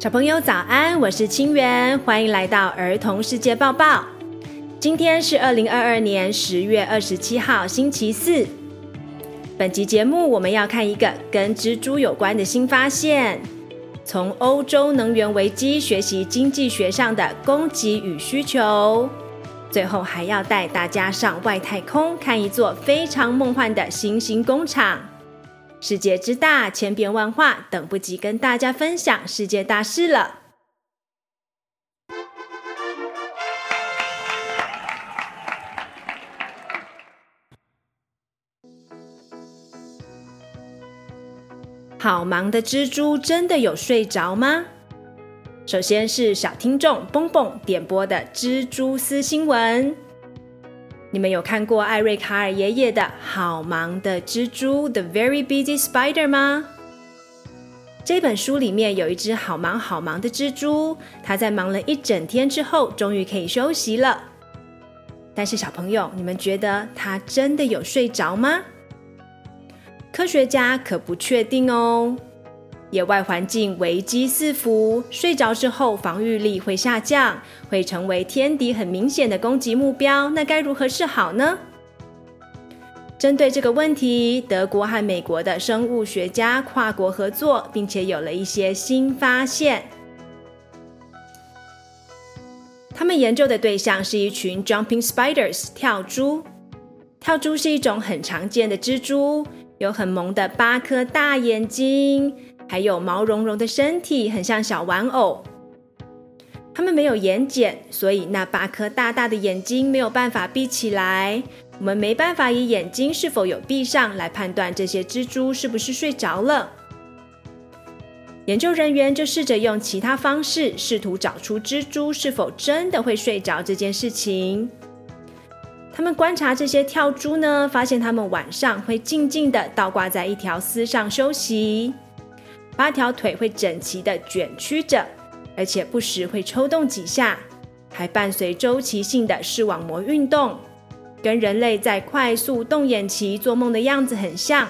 小朋友早安，我是清源，欢迎来到儿童世界报报。今天是二零二二年十月二十七号，星期四。本集节目我们要看一个跟蜘蛛有关的新发现，从欧洲能源危机学习经济学上的供给与需求，最后还要带大家上外太空看一座非常梦幻的新星工厂。世界之大，千变万化，等不及跟大家分享世界大事了。好忙的蜘蛛真的有睡着吗？首先是小听众蹦蹦点播的蜘蛛丝新闻。你们有看过艾瑞卡尔爷爷的《好忙的蜘蛛》（The Very Busy Spider） 吗？这本书里面有一只好忙好忙的蜘蛛，它在忙了一整天之后，终于可以休息了。但是小朋友，你们觉得它真的有睡着吗？科学家可不确定哦。野外环境危机四伏，睡着之后防御力会下降，会成为天敌很明显的攻击目标。那该如何是好呢？针对这个问题，德国和美国的生物学家跨国合作，并且有了一些新发现。他们研究的对象是一群 jumping spiders 跳蛛。跳蛛是一种很常见的蜘蛛，有很萌的八颗大眼睛。还有毛茸茸的身体，很像小玩偶。它们没有眼睑，所以那八颗大大的眼睛没有办法闭起来。我们没办法以眼睛是否有闭上来判断这些蜘蛛是不是睡着了。研究人员就试着用其他方式，试图找出蜘蛛是否真的会睡着这件事情。他们观察这些跳蛛呢，发现它们晚上会静静地倒挂在一条丝上休息。八条腿会整齐地卷曲着，而且不时会抽动几下，还伴随周期性的视网膜运动，跟人类在快速动眼期做梦的样子很像。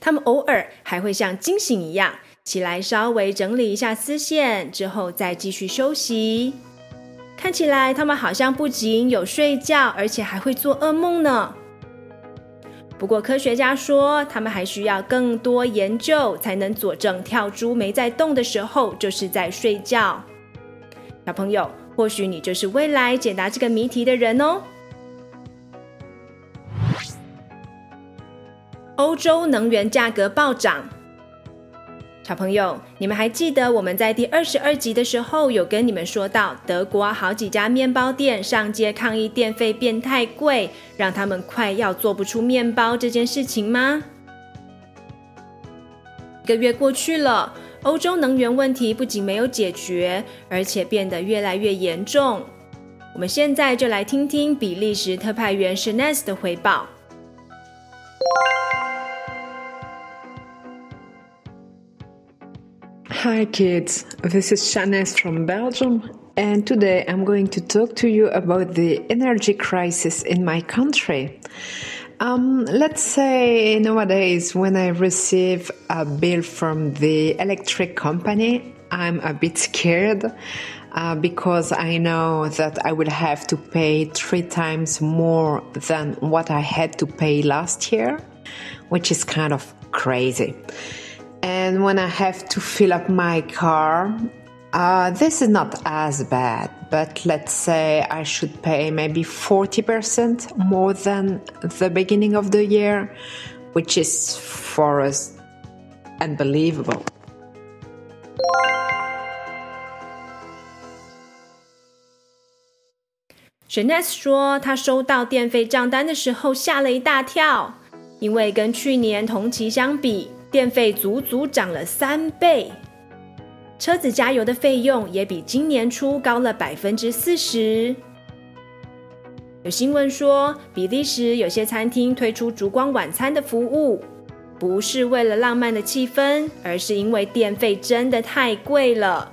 他们偶尔还会像惊醒一样，起来稍微整理一下丝线，之后再继续休息。看起来他们好像不仅有睡觉，而且还会做噩梦呢。不过，科学家说，他们还需要更多研究，才能佐证跳蛛没在动的时候就是在睡觉。小朋友，或许你就是未来解答这个谜题的人哦。欧洲能源价格暴涨。小朋友，你们还记得我们在第二十二集的时候有跟你们说到，德国好几家面包店上街抗议电费变太贵，让他们快要做不出面包这件事情吗？一个月过去了，欧洲能源问题不仅没有解决，而且变得越来越严重。我们现在就来听听比利时特派员 Shanez 的回报。Hi kids, this is Shanez from Belgium, and today I'm going to talk to you about the energy crisis in my country. Um, let's say nowadays, when I receive a bill from the electric company, I'm a bit scared uh, because I know that I will have to pay three times more than what I had to pay last year, which is kind of crazy And when I have to fill up my car, uh, this is not as bad, but let's say I should pay maybe 40% more than the beginning of the year, which is for us unbelievable. Shanez 说，他收到电费账单的时候吓了一大跳，因为跟去年同期相比。 电费足足涨了三倍，车子加油的费用也比今年初高了百分之四十。有新闻说，比利时有些餐厅推出烛光晚餐的服务，不是为了浪漫的气氛，而是因为电费真的太贵了。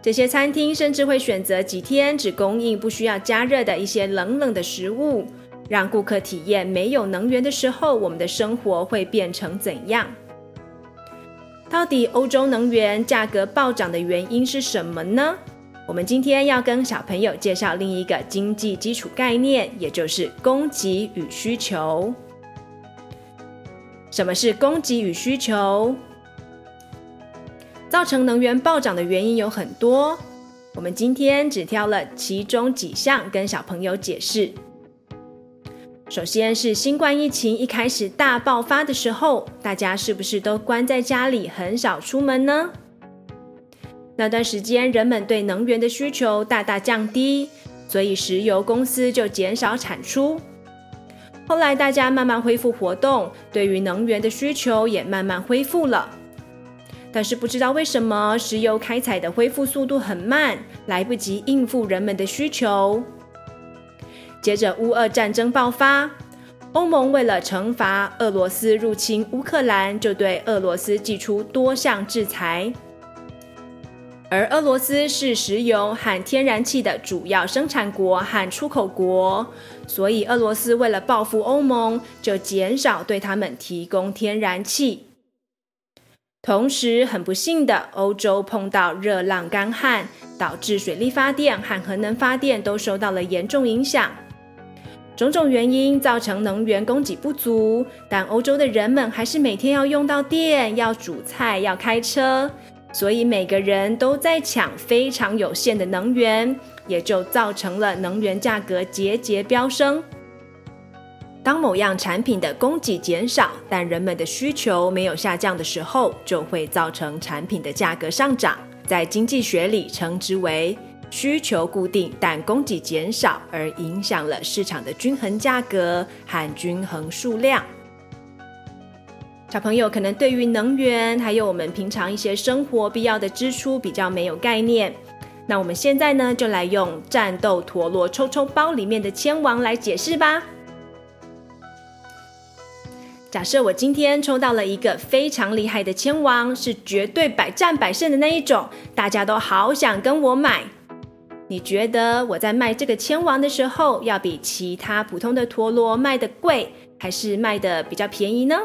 这些餐厅甚至会选择几天只供应不需要加热的一些冷冷的食物。让顾客体验没有能源的时候，我们的生活会变成怎样？到底欧洲能源价格暴涨的原因是什么呢？我们今天要跟小朋友介绍另一个经济基础概念，也就是供给与需求。什么是供给与需求？造成能源暴涨的原因有很多，我们今天只挑了其中几项跟小朋友解释。首先是新冠疫情一开始大爆发的时候，大家是不是都关在家里，很少出门呢？那段时间，人们对能源的需求大大降低，所以石油公司就减少产出。后来大家慢慢恢复活动，对于能源的需求也慢慢恢复了。但是不知道为什么，石油开采的恢复速度很慢，来不及应付人们的需求。接着乌俄战争爆发，欧盟为了惩罚俄罗斯入侵乌克兰，就对俄罗斯祭出多项制裁。而俄罗斯是石油和天然气的主要生产国和出口国，所以俄罗斯为了报复欧盟，就减少对他们提供天然气。同时，很不幸的，欧洲碰到热浪干旱，导致水力发电和核能发电都受到了严重影响。种种原因造成能源供给不足，但欧洲的人们还是每天要用到电，要煮菜，要开车。所以每个人都在抢非常有限的能源，也就造成了能源价格节节飙升。当某样产品的供给减少，但人们的需求没有下降的时候，就会造成产品的价格上涨。在经济学里称之为需求固定，但供给减少，而影响了市场的均衡价格和均衡数量。小朋友可能对于能源，还有我们平常一些生活必要的支出比较没有概念。那我们现在呢，就来用战斗陀螺抽抽包里面的千王来解释吧。假设我今天抽到了一个非常厉害的千王，是绝对百战百胜的那一种，大家都好想跟我买。你觉得我在卖这个千王的时候，要比其他普通的陀螺卖得贵，还是卖得比较便宜呢？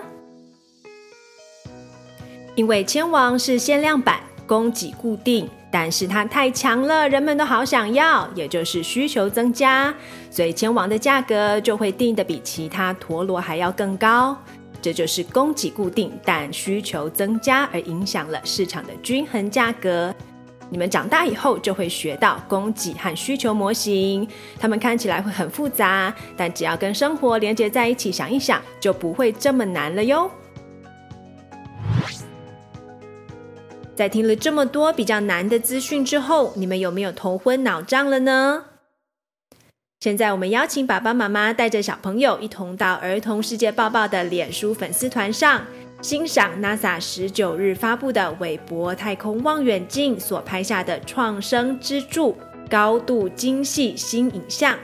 因为千王是限量版，供给固定，但是它太强了，人们都好想要，也就是需求增加，所以千王的价格就会定得比其他陀螺还要更高。这就是供给固定，但需求增加而影响了市场的均衡价格。你们长大以后就会学到供给和需求模型，它们看起来会很复杂，但只要跟生活连接在一起，想一想就不会这么难了哟。在听了这么多比较难的资讯之后，你们有没有头昏脑胀了呢？现在我们邀请爸爸妈妈带着小朋友一同到儿童世界报报的脸书粉丝团上，欣赏 NASA 十九日发布的韦伯太空望远镜所拍下的创生之柱高度精细新影像。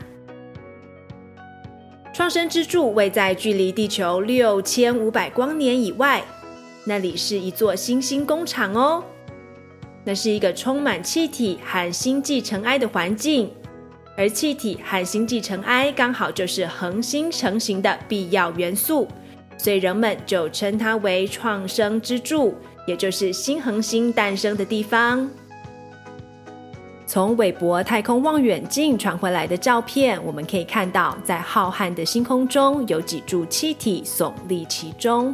创生之柱位在距离地球六千五百光年以外。那里是一座新星工厂哦，那是一个充满气体和星际尘埃的环境，而气体和星际尘埃刚好就是恒星成型的必要元素，所以人们就称它为创生之柱，也就是新恒星诞生的地方。从韦伯太空望远镜传回来的照片，我们可以看到，在浩瀚的星空中有几柱气体耸立其中。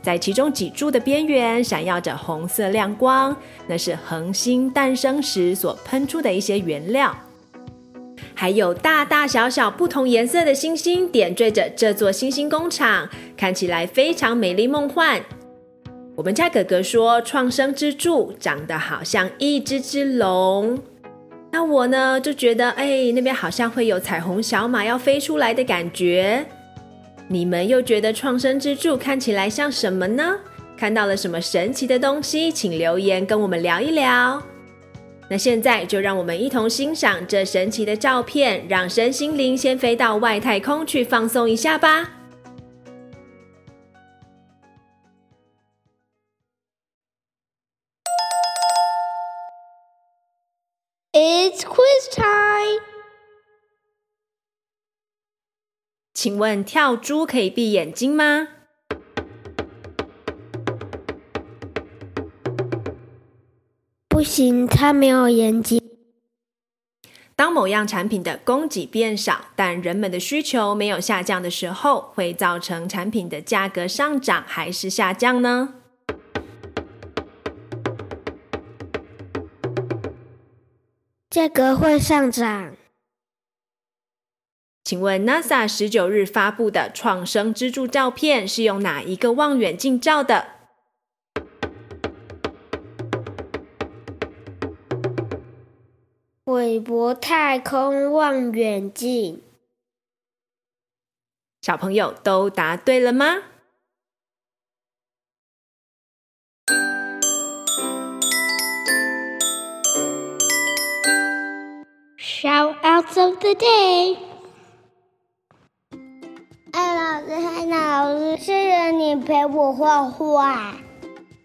在其中几柱的边缘闪耀着红色亮光，那是恒星诞生时所喷出的一些原料。还有大大小小不同颜色的星星点缀着这座星星工厂，看起来非常美丽梦幻。我们家哥哥说，创生之柱长得好像一只只龙，那我呢就觉得，哎，那边好像会有彩虹小马要飞出来的感觉。你们又觉得创生之柱看起来像什么呢？看到了什么神奇的东西？请留言跟我们聊一聊。那现在就让我们一同欣赏这神奇的照片，让身心灵先飞到外太空去放松一下吧。It's quiz time. 请问跳猪可以闭眼睛吗？不行，它没有眼睛。当某样产品的供给变少，但人们的需求没有下降的时候，会造成产品的价格上涨还是下降呢？价格会上涨。请问 NASA 十九日发布的创生支柱照片是用哪一个望远镜照的？韦伯太空望远镜。小朋友都答对了吗？Shoutouts of the day。艾，老师，艾，老师，谢谢你陪我画画。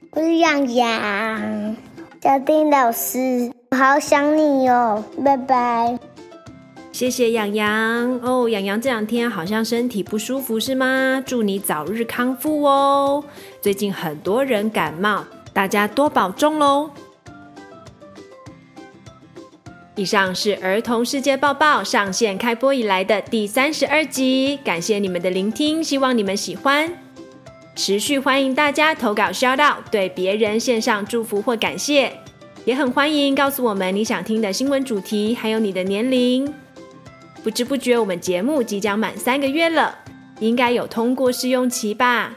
我是洋洋，小丁老师。好想你哟，拜拜。谢谢洋洋哦，洋洋这两天好像身体不舒服是吗？祝你早日康复哦。最近很多人感冒，大家多保重喽。以上是儿童世界报报上线开播以来的第三十二集，感谢你们的聆听，希望你们喜欢。持续欢迎大家投稿 shut out，对别人献上祝福或感谢。也很欢迎告诉我们你想听的新闻主题，还有你的年龄。不知不觉，我们节目即将满三个月了，应该有通过试用期吧？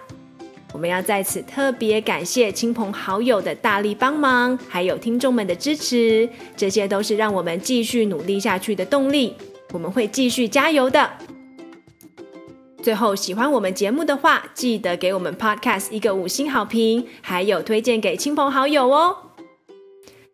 我们要在此特别感谢亲朋好友的大力帮忙，还有听众们的支持，这些都是让我们继续努力下去的动力。我们会继续加油的。最后，喜欢我们节目的话，记得给我们 Podcast 一个五星好评，还有推荐给亲朋好友哦。